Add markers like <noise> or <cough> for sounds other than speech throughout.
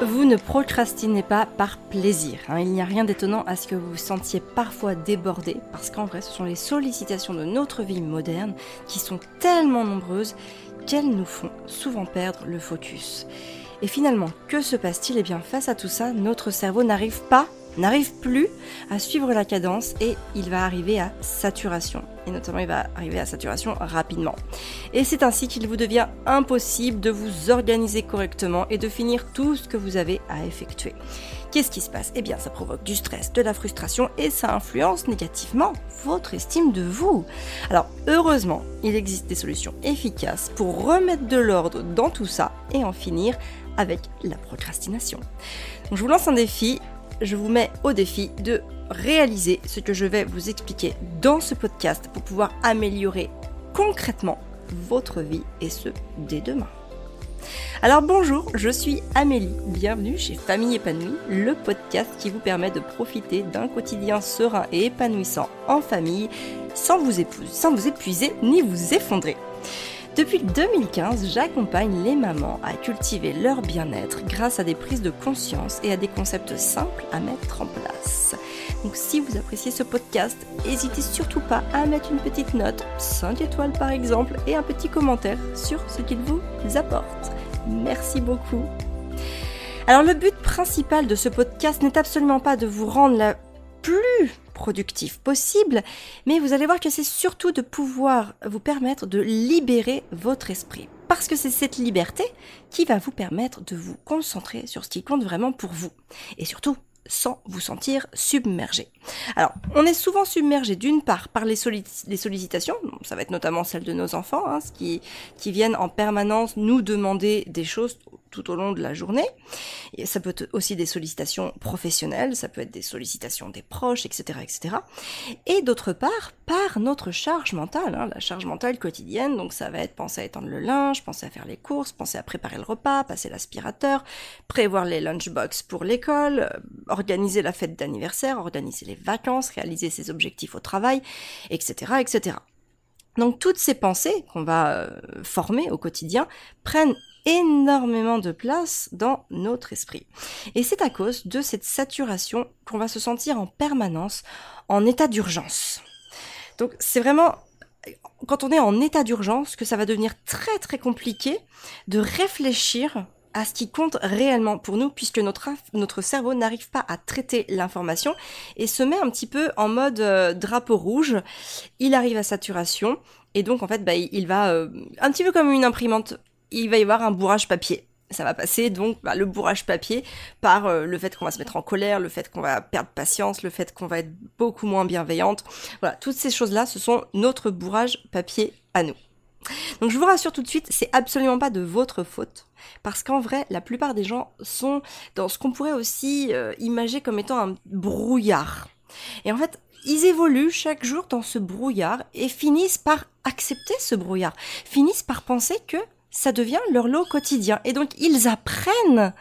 Vous ne procrastinez pas par plaisir. hein. Il n'y a rien d'étonnant à ce que vous vous sentiez parfois débordé, parce qu'en vrai, ce sont les sollicitations de notre vie moderne qui sont tellement nombreuses qu'elles nous font souvent perdre le focus. Et finalement, que se passe-t-il? Eh bien, face à tout ça, notre cerveau n'arrive pas, n'arrive plus à suivre la cadence et il va arriver à saturation. Et notamment, il va arriver à saturation rapidement. Et c'est ainsi qu'il vous devient impossible de vous organiser correctement et de finir tout ce que vous avez à effectuer. Qu'est-ce qui se passe? Eh bien, ça provoque du stress, de la frustration et ça influence négativement votre estime de vous. Alors, heureusement, il existe des solutions efficaces pour remettre de l'ordre dans tout ça et en finir avec la procrastination. Donc, je vous lance un défi. Je vous mets au défi de réaliser ce que je vais vous expliquer dans ce podcast pour pouvoir améliorer concrètement votre vie et ce dès demain. Alors bonjour, je suis Amélie, bienvenue chez Famille épanouie, le podcast qui vous permet de profiter d'un quotidien serein et épanouissant en famille sans vous, sans vous épuiser ni vous effondrer. Depuis 2015, j'accompagne les mamans à cultiver leur bien-être grâce à des prises de conscience et à des concepts simples à mettre en place. Donc si vous appréciez ce podcast, n'hésitez surtout pas à mettre une petite note, 5 étoiles par exemple, et un petit commentaire sur ce qu'il vous apporte. Merci beaucoup. Alors le but principal de ce podcast n'est absolument pas de vous rendre la plus productif possible, mais vous allez voir que c'est surtout de pouvoir vous permettre de libérer votre esprit. Parce que c'est cette liberté qui va vous permettre de vous concentrer sur ce qui compte vraiment pour vous. Et surtout, sans vous sentir submergé. Alors, on est souvent submergé d'une part par les, sollic les, sollicitations, ça va être notamment celles de nos enfants, hein, qui viennent en permanence nous demander des choses tout au long de la journée. Ça peut être aussi des sollicitations professionnelles, ça peut être des sollicitations des proches, etc., etc. Et d'autre part, par notre charge mentale, hein, la charge mentale quotidienne, donc ça va être penser à étendre le linge, penser à faire les courses, penser à préparer le repas, passer l'aspirateur, prévoir les lunchbox pour l'école, organiser la fête d'anniversaire, organiser les vacances, réaliser ses objectifs au travail, etc., etc. Donc toutes ces pensées qu'on va euh, former au quotidien prennent énormément de place dans notre esprit. Et c'est à cause de cette saturation qu'on va se sentir en permanence en état d'urgence. Donc c'est vraiment quand on est en état d'urgence que ça va devenir très très compliqué de réfléchir à ce qui compte réellement pour nous puisque notre, notre cerveau n'arrive pas à traiter l'information et se met un petit peu en mode euh, drapeau rouge. Il arrive à saturation et donc en fait bah, il va euh, un petit peu comme une imprimante, il va y avoir un bourrage papier. Ça va passer donc bah, le bourrage papier par euh, le fait qu'on va se mettre en colère, le fait qu'on va perdre patience, le fait qu'on va être beaucoup moins bienveillante. Voilà, toutes ces choses-là, ce sont notre bourrage papier à nous. Donc je vous rassure tout de suite, c'est absolument pas de votre faute. Parce qu'en vrai, la plupart des gens sont dans ce qu'on pourrait aussi euh, imaginer comme étant un brouillard. Et en fait, ils évoluent chaque jour dans ce brouillard et finissent par accepter ce brouillard, finissent par penser que ça devient leur lot quotidien. Et donc ils apprennent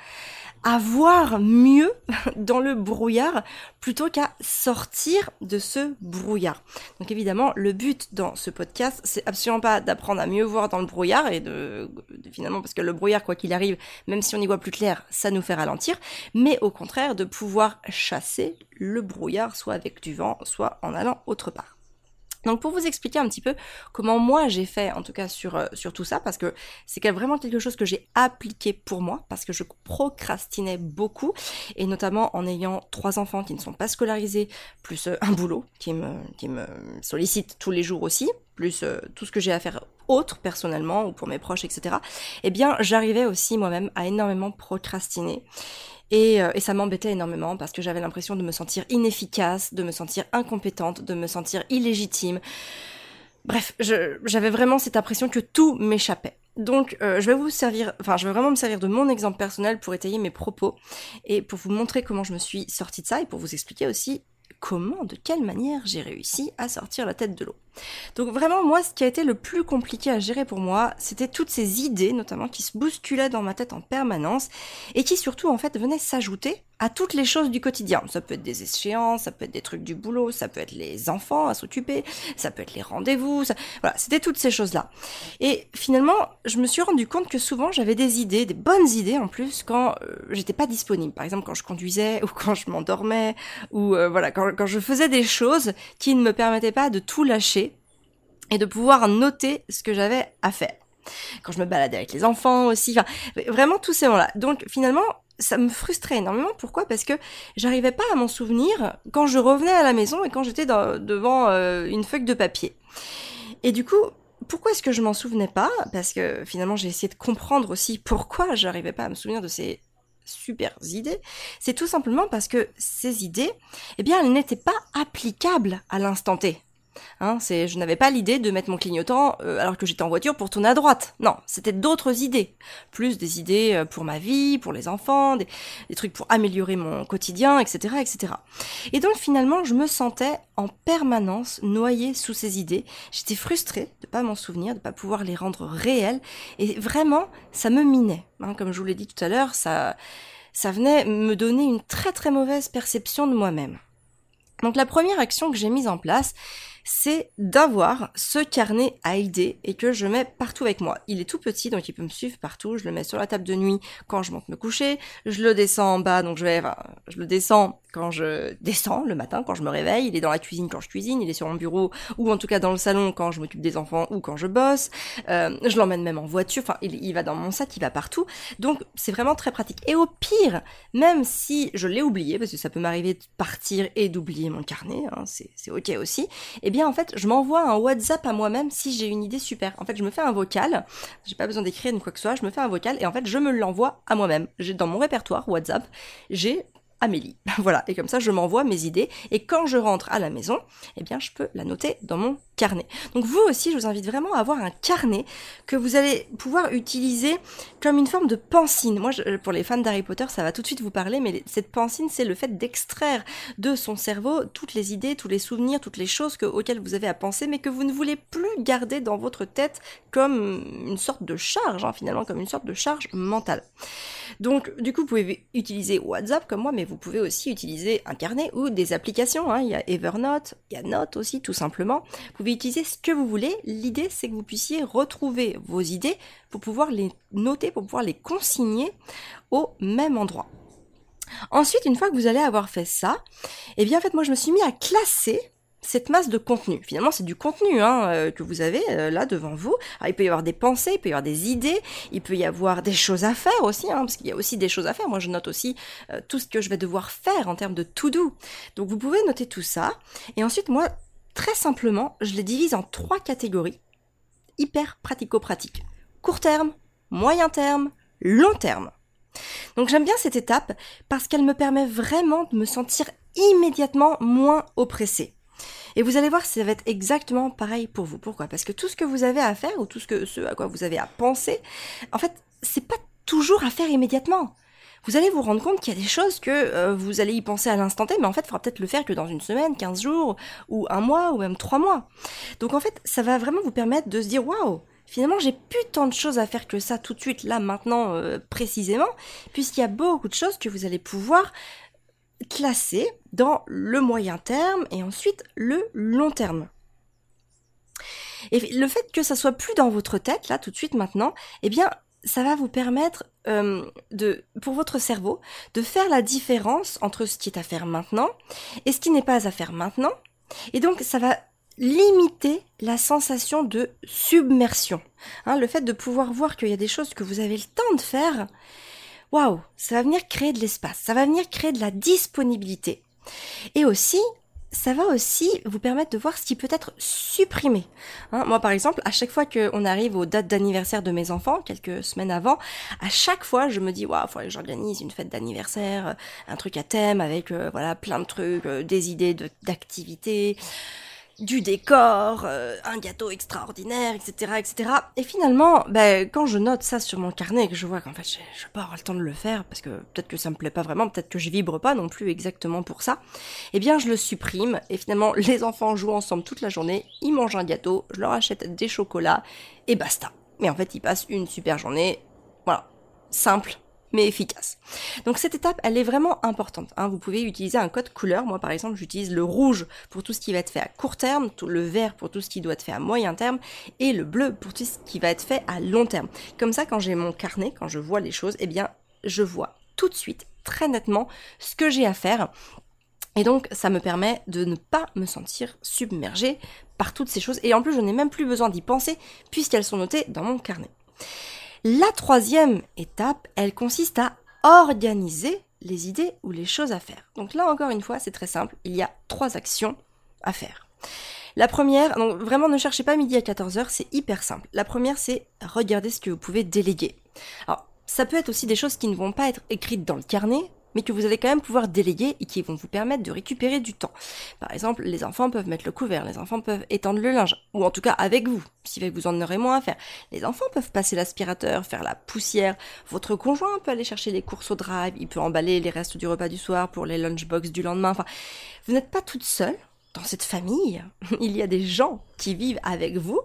à voir mieux <laughs> dans le brouillard plutôt qu'à sortir de ce brouillard. Donc évidemment, le but dans ce podcast, c'est absolument pas d'apprendre à mieux voir dans le brouillard et de, finalement parce que le brouillard quoi qu'il arrive, même si on y voit plus clair, ça nous fait ralentir, mais au contraire de pouvoir chasser le brouillard soit avec du vent, soit en allant autre part. Donc pour vous expliquer un petit peu comment moi j'ai fait en tout cas sur, euh, tout ça, parce que c'est vraiment quelque chose que j'ai appliqué pour moi, parce que je procrastinais beaucoup, et notamment en ayant trois enfants qui ne sont pas scolarisés, plus euh, un boulot qui me, qui me sollicite tous les jours aussi, plus euh, tout ce que j'ai à faire autre personnellement ou pour mes proches, etc. Eh bien j'arrivais aussi moi-même à énormément procrastiner. Et, euh, et, ça m'embêtait énormément parce que j'avais l'impression de me sentir inefficace, de me sentir incompétente, de me sentir illégitime. Bref, j'avais vraiment cette impression que tout m'échappait. Donc, euh, je vais vous servir, enfin, je vais vraiment me servir de mon exemple personnel pour étayer mes propos et pour vous montrer comment je me suis sortie de ça et pour vous expliquer aussi comment, de quelle manière j'ai réussi à sortir la tête de l'eau. Donc vraiment, moi, ce qui a été le plus compliqué à gérer pour moi, c'était toutes ces idées, notamment, qui se bousculaient dans ma tête en permanence, et qui surtout, en fait, venaient s'ajouter à toutes les choses du quotidien. Ça peut être des échéances, ça peut être des trucs du boulot, ça peut être les enfants à s'occuper, ça peut être les rendez-vous, voilà, c'était toutes ces choses-là. Et finalement, je me suis rendu compte que souvent j'avais des idées, des bonnes idées en plus, quand euh, j'étais pas disponible. Par exemple, quand je conduisais <laughs> ou quand je m'endormais ou euh, voilà, quand, quand je faisais des choses qui ne me permettaient pas de tout lâcher et de pouvoir noter ce que j'avais à faire quand je me baladais avec les enfants aussi, enfin, vraiment tous ces moments-là. Donc finalement, ça me frustrait énormément. Pourquoi? Parce que j'arrivais pas à m'en souvenir quand je revenais à la maison et quand j'étais devant euh, une feuille de papier. Et du coup, pourquoi est-ce que je m'en souvenais pas? Parce que finalement, j'ai essayé de comprendre aussi pourquoi j'arrivais pas à me souvenir de ces super idées. C'est tout simplement parce que ces idées, eh bien, elles n'étaient pas applicables à l'instant T. Hein, c'est, je n'avais pas l'idée de mettre mon clignotant euh, alors que j'étais en voiture pour tourner à droite. Non, c'était d'autres idées. Plus des idées euh, pour ma vie, pour les enfants, des, trucs pour améliorer mon quotidien, etc., etc. Et donc finalement, je me sentais en permanence noyée sous ces idées. J'étais frustrée de pas m'en souvenir, de pas pouvoir les rendre réelles. Et vraiment, ça me minait. Hein, comme je vous l'ai dit tout à l'heure, ça, ça venait me donner une très très mauvaise perception de moi-même. Donc la première action que j'ai mise en place, c'est d'avoir ce carnet à idées et que je mets partout avec moi. Il est tout petit, donc il peut me suivre partout. Je le mets sur la table de nuit quand je monte me coucher. Je le descends en bas, donc je vais, enfin, je le descends quand je descends le matin, quand je me réveille. Il est dans la cuisine quand je cuisine. Il est sur mon bureau ou en tout cas dans le salon quand je m'occupe des enfants ou quand je bosse. Euh, je l'emmène même en voiture. Enfin, il, va dans mon sac, il va partout. Donc c'est vraiment très pratique. Et au pire, même si je l'ai oublié, parce que ça peut m'arriver de partir et d'oublier mon carnet, hein, c'est ok aussi. Eh bien en fait je m'envoie un WhatsApp à moi-même si j'ai une idée super. En fait je me fais un vocal, j'ai pas besoin d'écrire ni quoi que ce soit, je me fais un vocal et en fait je me l'envoie à moi-même. J'ai dans mon répertoire WhatsApp, j'ai Amélie. <laughs> voilà, et comme ça je m'envoie mes idées et quand je rentre à la maison, eh bien je peux la noter dans mon carnet. Donc vous aussi, je vous invite vraiment à avoir un carnet que vous allez pouvoir utiliser comme une forme de pensine. Moi, pour les fans d'Harry Potter, ça va tout de suite vous parler, mais cette pensine, c'est le fait d'extraire de son cerveau toutes les idées, tous les souvenirs, toutes les choses que, auxquelles vous avez à penser, mais que vous ne voulez plus garder dans votre tête comme une sorte de charge, hein, finalement, comme une sorte de charge mentale. Donc, du coup, vous pouvez utiliser WhatsApp comme moi, mais vous pouvez aussi utiliser un carnet ou des applications. Hein. Il y a Evernote, il y a Note aussi, tout simplement. Vous pouvez utiliser ce que vous voulez. L'idée, c'est que vous puissiez retrouver vos idées pour pouvoir les noter, pour pouvoir les consigner au même endroit. Ensuite, une fois que vous allez avoir fait ça, eh bien, en fait, moi, je me suis mis à classer cette masse de contenu. Finalement, c'est du contenu hein, euh, que vous avez euh, là devant vous. il peut y avoir des pensées, il peut y avoir des idées, il peut y avoir des choses à faire aussi, hein, parce qu'il y a aussi des choses à faire. Moi, je note aussi euh, tout ce que je vais devoir faire en termes de to-do. Donc, vous pouvez noter tout ça. Et ensuite, moi, très simplement, je les divise en trois catégories hyper pratico-pratiques. Court terme, moyen terme, long terme. Donc j'aime bien cette étape parce qu'elle me permet vraiment de me sentir immédiatement moins oppressée. Et vous allez voir, ça va être exactement pareil pour vous. Pourquoi? Parce que tout ce que vous avez à faire ou tout ce, à quoi vous avez à penser, en fait, c'est pas toujours à faire immédiatement. Vous allez vous rendre compte qu'il y a des choses que euh, vous allez y penser à l'instant T, mais en fait, il faudra peut-être le faire que dans une semaine, 15 jours, ou un mois, ou même trois mois. Donc en fait, ça va vraiment vous permettre de se dire, waouh, finalement, j'ai plus tant de choses à faire que ça tout de suite, là, maintenant, euh, précisément, puisqu'il y a beaucoup de choses que vous allez pouvoir classer dans le moyen terme et ensuite le long terme. Et le fait que ça soit plus dans votre tête, là, tout de suite maintenant, eh bien, ça va vous permettre euh, de, pour votre cerveau, de faire la différence entre ce qui est à faire maintenant et ce qui n'est pas à faire maintenant. Et donc, ça va limiter la sensation de submersion. Hein, le fait de pouvoir voir qu'il y a des choses que vous avez le temps de faire, waouh, ça va venir créer de l'espace, ça va venir créer de la disponibilité. Et aussi, ça va aussi vous permettre de voir ce qui peut être supprimé. Hein, moi, par exemple, à chaque fois qu'on arrive aux dates d'anniversaire de mes enfants, quelques semaines avant, à chaque fois, je me dis, waouh, faudrait que j'organise une fête d'anniversaire, un truc à thème avec, euh, voilà, plein de trucs, euh, des idées d'activités du décor, euh, un gâteau extraordinaire, etc., etc. Et finalement, ben, quand je note ça sur mon carnet et que je vois qu'en fait, je, je pas avoir le temps de le faire parce que peut-être que ça me plaît pas vraiment, peut-être que je vibre pas non plus exactement pour ça, eh bien, je le supprime et finalement, <laughs> les enfants jouent ensemble toute la journée, ils mangent un gâteau, je leur achète des chocolats et basta. Mais en fait, ils passent une super journée. Voilà. Simple, mais efficace. Donc cette étape, elle est vraiment importante. Hein. Vous pouvez utiliser un code couleur. Moi, par exemple, j'utilise le rouge pour tout ce qui va être fait à court terme, le vert pour tout ce qui doit être fait à moyen terme, et le bleu pour tout ce qui va être fait à long terme. Comme ça, quand j'ai mon carnet, quand je vois les choses, eh bien, je vois tout de suite, très nettement, ce que j'ai à faire. Et donc, ça me permet de ne pas me sentir submergée par toutes ces choses. Et en plus, je n'ai même plus besoin d'y penser puisqu'elles sont notées dans mon carnet. La troisième étape, elle consiste à organiser les idées ou les choses à faire. Donc là encore une fois, c'est très simple, il y a trois actions à faire. La première, donc vraiment ne cherchez pas midi à 14h, c'est hyper simple. La première, c'est regarder ce que vous pouvez déléguer. Alors, ça peut être aussi des choses qui ne vont pas être écrites dans le carnet, mais que vous allez quand même pouvoir déléguer et qui vont vous permettre de récupérer du temps. Par exemple, les enfants peuvent mettre le couvert, les enfants peuvent étendre le linge, ou en tout cas avec vous, si vous en aurez moins à faire. Les enfants peuvent passer l'aspirateur, faire la poussière, votre conjoint peut aller chercher les courses au drive, il peut emballer les restes du repas du soir pour les lunchbox du lendemain, enfin, vous n'êtes pas toute seule, dans cette famille, <laughs> il y a des gens qui vivent avec vous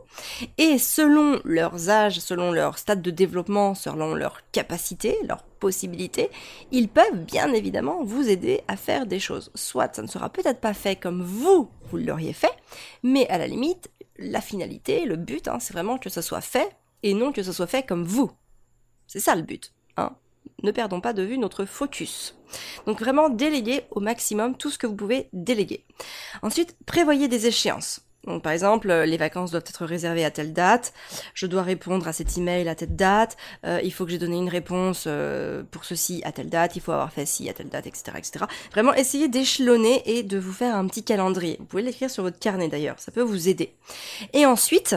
et selon leurs âges, selon leur stade de développement, selon leurs capacités, leurs possibilités, ils peuvent bien évidemment vous aider à faire des choses. Soit ça ne sera peut-être pas fait comme vous, vous l'auriez fait, mais à la limite, la finalité, le but, hein, c'est vraiment que ça soit fait et non que ça soit fait comme vous. C'est ça le but. Hein ne perdons pas de vue notre focus. Donc vraiment déléguer au maximum tout ce que vous pouvez déléguer. Ensuite, prévoyez des échéances. Donc par exemple, euh, les vacances doivent être réservées à telle date, je dois répondre à cet email à telle date, euh, il faut que j'ai donné une réponse euh, pour ceci à telle date, il faut avoir fait ci à telle date, etc. etc. Vraiment essayez d'échelonner et de vous faire un petit calendrier. Vous pouvez l'écrire sur votre carnet d'ailleurs, ça peut vous aider. Et ensuite,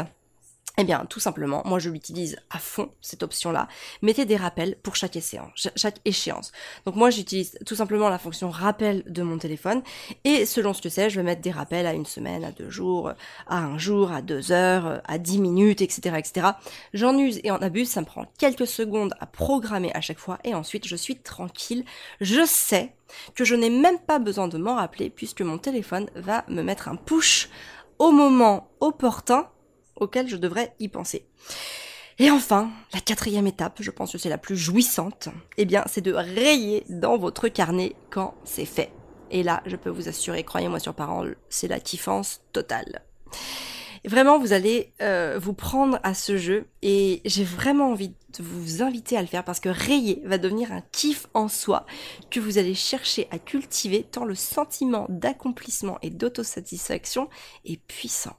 eh bien, tout simplement, moi je l'utilise à fond, cette option-là. Mettez des rappels pour chaque échéance. Chaque échéance. Donc moi j'utilise tout simplement la fonction rappel de mon téléphone. Et selon ce que c'est, je vais mettre des rappels à une semaine, à deux jours, à un jour, à deux heures, à dix minutes, etc. etc. J'en use et en abuse, ça me prend quelques secondes à programmer à chaque fois. Et ensuite, je suis tranquille. Je sais que je n'ai même pas besoin de m'en rappeler puisque mon téléphone va me mettre un push au moment opportun auquel je devrais y penser. Et enfin, la quatrième étape, je pense que c'est la plus jouissante, eh bien, c'est de rayer dans votre carnet quand c'est fait. Et là, je peux vous assurer, croyez-moi sur parole, c'est la kiffance totale. Vraiment, vous allez euh, vous prendre à ce jeu et j'ai vraiment envie de vous inviter à le faire parce que rayer va devenir un kiff en soi que vous allez chercher à cultiver tant le sentiment d'accomplissement et d'autosatisfaction est puissant.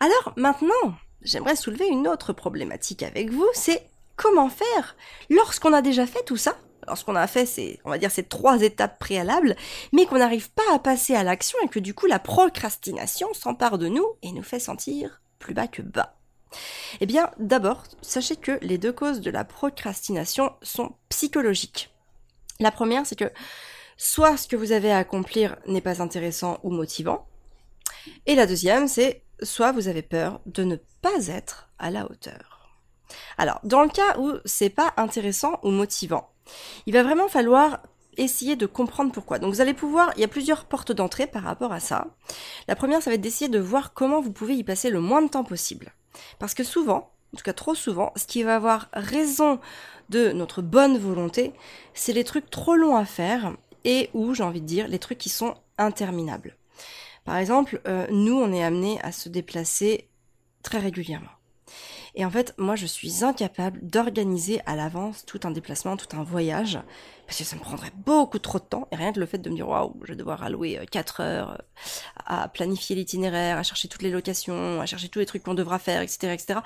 Alors maintenant, j'aimerais soulever une autre problématique avec vous, c'est comment faire lorsqu'on a déjà fait tout ça lorsqu'on a fait ces, on va dire, ces trois étapes préalables, mais qu'on n'arrive pas à passer à l'action et que du coup la procrastination s'empare de nous et nous fait sentir plus bas que bas. Eh bien, d'abord, sachez que les deux causes de la procrastination sont psychologiques. La première, c'est que soit ce que vous avez à accomplir n'est pas intéressant ou motivant, et la deuxième, c'est soit vous avez peur de ne pas être à la hauteur. Alors, dans le cas où c'est pas intéressant ou motivant, il va vraiment falloir essayer de comprendre pourquoi. Donc vous allez pouvoir, il y a plusieurs portes d'entrée par rapport à ça. La première, ça va être d'essayer de voir comment vous pouvez y passer le moins de temps possible. Parce que souvent, en tout cas trop souvent, ce qui va avoir raison de notre bonne volonté, c'est les trucs trop longs à faire et ou, j'ai envie de dire, les trucs qui sont interminables. Par exemple, euh, nous, on est amené à se déplacer très régulièrement. Et en fait, moi, je suis incapable d'organiser à l'avance tout un déplacement, tout un voyage, parce que ça me prendrait beaucoup trop de temps. Et rien que le fait de me dire, waouh, je vais devoir allouer 4 euh, heures euh, à planifier l'itinéraire, à chercher toutes les locations, à chercher tous les trucs qu'on devra faire, etc., etc.,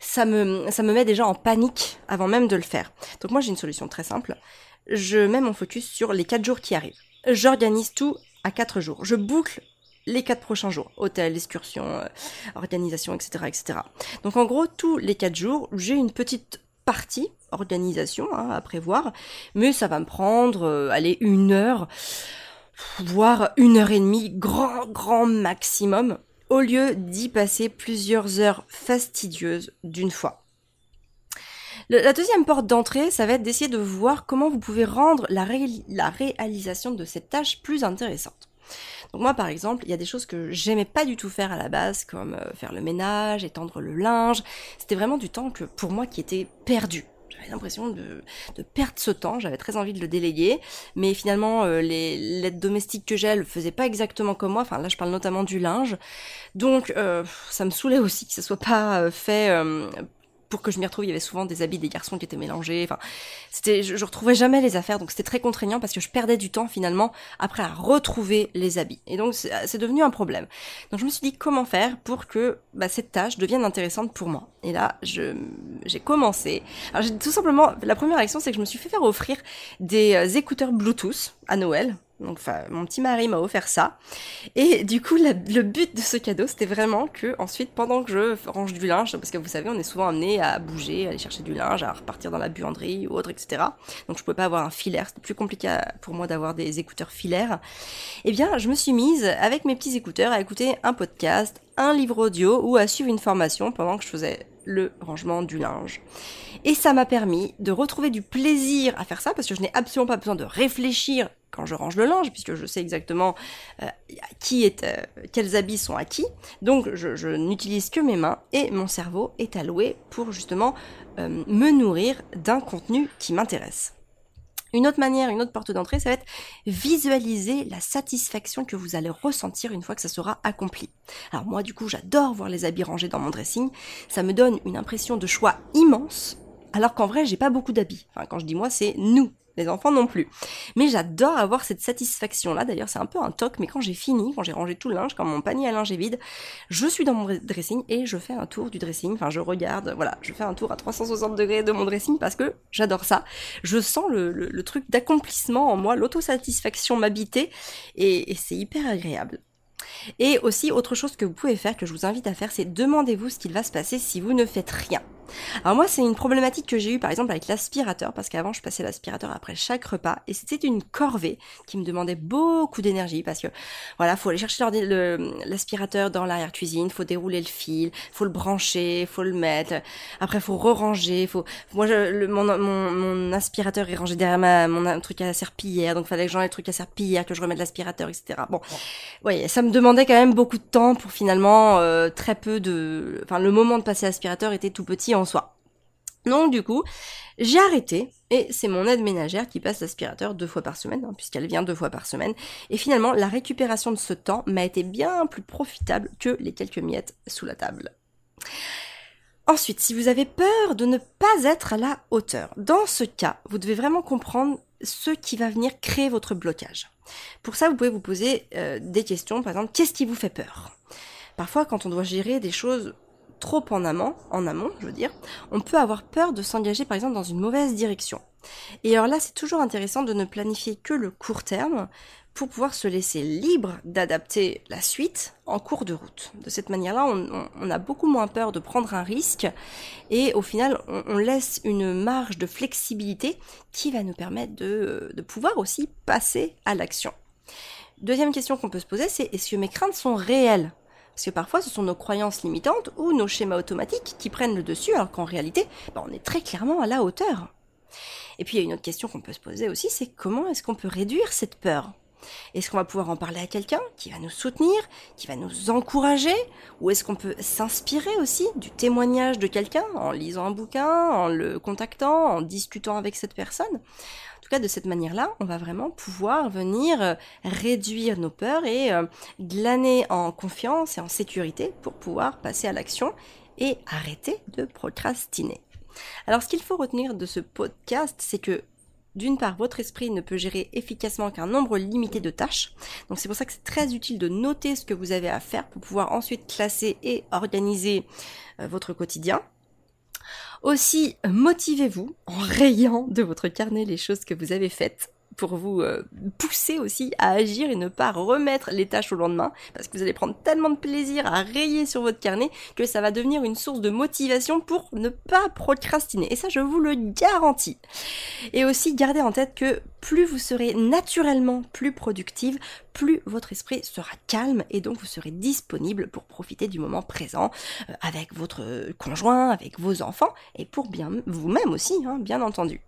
ça me, ça me met déjà en panique avant même de le faire. Donc moi, j'ai une solution très simple. Je mets mon focus sur les 4 jours qui arrivent. J'organise tout à 4 jours. Je boucle les quatre prochains jours. Hôtel, excursion, euh, organisation, etc., etc. Donc en gros, tous les quatre jours, j'ai une petite partie organisation hein, à prévoir, mais ça va me prendre, euh, allez, une heure. voire une heure et demie, grand, grand maximum, au lieu d'y passer plusieurs heures fastidieuses d'une fois. la deuxième porte d'entrée, ça va être d'essayer de voir comment vous pouvez rendre la, la réalisation de cette tâche plus intéressante. Moi par exemple, il y a des choses que j'aimais pas du tout faire à la base, comme euh, faire le ménage, étendre le linge. C'était vraiment du temps que pour moi qui était perdu. J'avais l'impression de, perdre ce temps, j'avais très envie de le déléguer, mais finalement euh, les lettres domestiques que j'ai, le faisaient pas exactement comme moi, enfin là je parle notamment du linge, donc euh, ça me saoulait aussi que ce soit pas fait pour que je m'y retrouve, il y avait souvent des habits des garçons qui étaient mélangés. Enfin, c'était, je, je retrouvais jamais les affaires, donc c'était très contraignant parce que je perdais du temps finalement après à retrouver les habits. Et donc c'est devenu un problème. Donc je me suis dit comment faire pour que bah, cette tâche devienne intéressante pour moi? Et là, je, j'ai commencé. Alors j'ai tout simplement, la première action, c'est que je me suis fait faire offrir des euh, écouteurs Bluetooth à Noël. Donc, enfin, mon petit mari m'a offert ça. Et du coup, le but de ce cadeau, c'était vraiment que, ensuite, pendant que je range du linge, parce que vous savez, on est souvent amené à bouger, à aller chercher du linge, à repartir dans la buanderie ou autre, etc. Donc, je pouvais pas avoir un filaire. C'était plus compliqué pour moi d'avoir des écouteurs filaires. Eh bien, je me suis mise, avec mes petits écouteurs, à écouter un podcast, un livre audio ou à suivre une formation pendant que je faisais le rangement du linge. Et ça m'a permis de retrouver du plaisir à faire ça parce que je n'ai absolument pas besoin de réfléchir quand je range le linge, puisque je sais exactement euh, qui est, euh, quels habits sont à qui. Donc je, n'utilise que mes mains et mon cerveau est alloué pour justement euh, me nourrir d'un contenu qui m'intéresse. Une autre manière, une autre porte d'entrée, ça va être visualiser la satisfaction que vous allez ressentir une fois que ça sera accompli. Alors moi, du coup, j'adore voir les habits rangés dans mon dressing. Ça me donne une impression de choix immense, alors qu'en vrai, j'ai pas beaucoup d'habits. Enfin, quand je dis moi, c'est nous, les enfants non plus. Mais j'adore avoir cette satisfaction-là. D'ailleurs, c'est un peu un toc, mais quand j'ai fini, quand j'ai rangé tout le linge, quand mon panier à linge est vide, je suis dans mon dressing et je fais un tour du dressing. Enfin, je regarde, voilà, je fais un tour à 360 degrés de mon dressing parce que j'adore ça. Je sens le, truc d'accomplissement en moi, l'autosatisfaction m'habiter et, et c'est hyper agréable. Et aussi, autre chose que vous pouvez faire, que je vous invite à faire, c'est demandez-vous ce qu'il va se passer si vous ne faites rien. Alors moi, c'est une problématique que j'ai eue par exemple avec l'aspirateur, parce qu'avant je passais l'aspirateur après chaque repas, et c'était une corvée qui me demandait beaucoup d'énergie, parce que voilà, faut aller chercher l'aspirateur dans l'arrière-cuisine, faut dérouler le fil, faut le brancher, faut le mettre, après faut re-ranger, faut... Moi, je, mon, mon, mon, aspirateur est rangé derrière ma, mon truc à serpillière, donc fallait que j'enlève le truc à serpillière, que je remette l'aspirateur, etc. Bon, ouais, ça me demandait quand même beaucoup de temps pour finalement euh, très peu de... Enfin, le moment de passer l'aspirateur était tout petit en soi. Donc du coup, j'ai arrêté et c'est mon aide ménagère qui passe l'aspirateur deux fois par semaine, hein, puisqu'elle vient deux fois par semaine. Et finalement, la récupération de ce temps m'a été bien plus profitable que les quelques miettes sous la table. Ensuite, si vous avez peur de ne pas être à la hauteur, dans ce cas, vous devez vraiment comprendre ce qui va venir créer votre blocage. Pour ça, vous pouvez vous poser euh, des questions, par exemple, qu'est-ce qui vous fait peur? Parfois, quand on doit gérer des choses trop en amont, en amont, je veux dire, on peut avoir peur de s'engager par exemple dans une mauvaise direction. Et alors là, c'est toujours intéressant de ne planifier que le court terme pour pouvoir se laisser libre d'adapter la suite en cours de route. De cette manière-là, on, a beaucoup moins peur de prendre un risque et au final, on, laisse une marge de flexibilité qui va nous permettre de, pouvoir aussi passer à l'action. Deuxième question qu'on peut se poser, c'est est-ce que mes craintes sont réelles? Parce que parfois, ce sont nos croyances limitantes ou nos schémas automatiques qui prennent le dessus, alors qu'en réalité, bah, on est très clairement à la hauteur. Et puis, il y a une autre question qu'on peut se poser aussi, c'est comment est-ce qu'on peut réduire cette peur? Est-ce qu'on va pouvoir en parler à quelqu'un qui va nous soutenir, qui va nous encourager Ou est-ce qu'on peut s'inspirer aussi du témoignage de quelqu'un en lisant un bouquin, en le contactant, en discutant avec cette personne? En tout cas, de cette manière-là, on va vraiment pouvoir venir euh, réduire nos peurs et euh, glaner en confiance et en sécurité pour pouvoir passer à l'action et arrêter de procrastiner. Alors, ce qu'il faut retenir de ce podcast, c'est que d'une part, votre esprit ne peut gérer efficacement qu'un nombre limité de tâches. Donc c'est pour ça que c'est très utile de noter ce que vous avez à faire pour pouvoir ensuite classer et organiser euh, votre quotidien. Aussi, motivez-vous en rayant de votre carnet les choses que vous avez faites pour vous euh, pousser aussi à agir et ne pas remettre les tâches au lendemain, parce que vous allez prendre tellement de plaisir à rayer sur votre carnet que ça va devenir une source de motivation pour ne pas procrastiner. Et ça, je vous le garantis. Et aussi, gardez en tête que plus vous serez naturellement plus productive, plus votre esprit sera calme et donc vous serez disponible pour profiter du moment présent euh, avec votre conjoint, avec vos enfants et pour bien vous-même aussi, hein, bien entendu.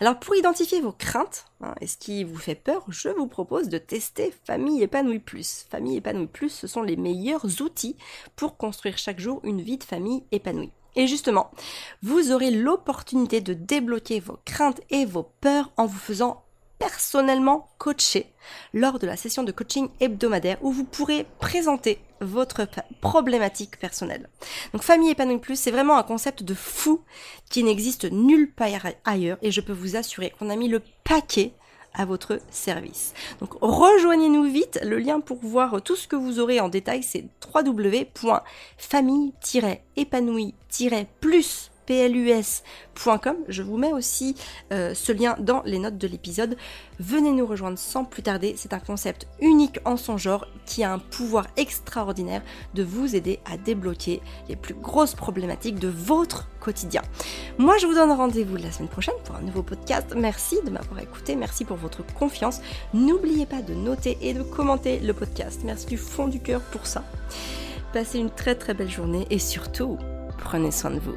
Alors pour identifier vos craintes hein, et ce qui vous fait peur, je vous propose de tester Famille épanouie plus. Famille épanouie plus, ce sont les meilleurs outils pour construire chaque jour une vie de famille épanouie. Et justement, vous aurez l'opportunité de débloquer vos craintes et vos peurs en vous faisant personnellement coacher lors de la session de coaching hebdomadaire où vous pourrez présenter votre problématique personnelle. Donc famille épanouie plus, c'est vraiment un concept de fou qui n'existe nulle part ailleurs et je peux vous assurer qu'on a mis le paquet à votre service. Donc rejoignez-nous vite, le lien pour voir tout ce que vous aurez en détail c'est www.famille-épanouie-plus plus.com. Je vous mets aussi euh, ce lien dans les notes de l'épisode. Venez nous rejoindre sans plus tarder. C'est un concept unique en son genre qui a un pouvoir extraordinaire de vous aider à débloquer les plus grosses problématiques de votre quotidien. Moi, je vous donne rendez-vous la semaine prochaine pour un nouveau podcast. Merci de m'avoir écouté. Merci pour votre confiance. N'oubliez pas de noter et de commenter le podcast. Merci du fond du cœur pour ça. Passez une très très belle journée et surtout, prenez soin de vous.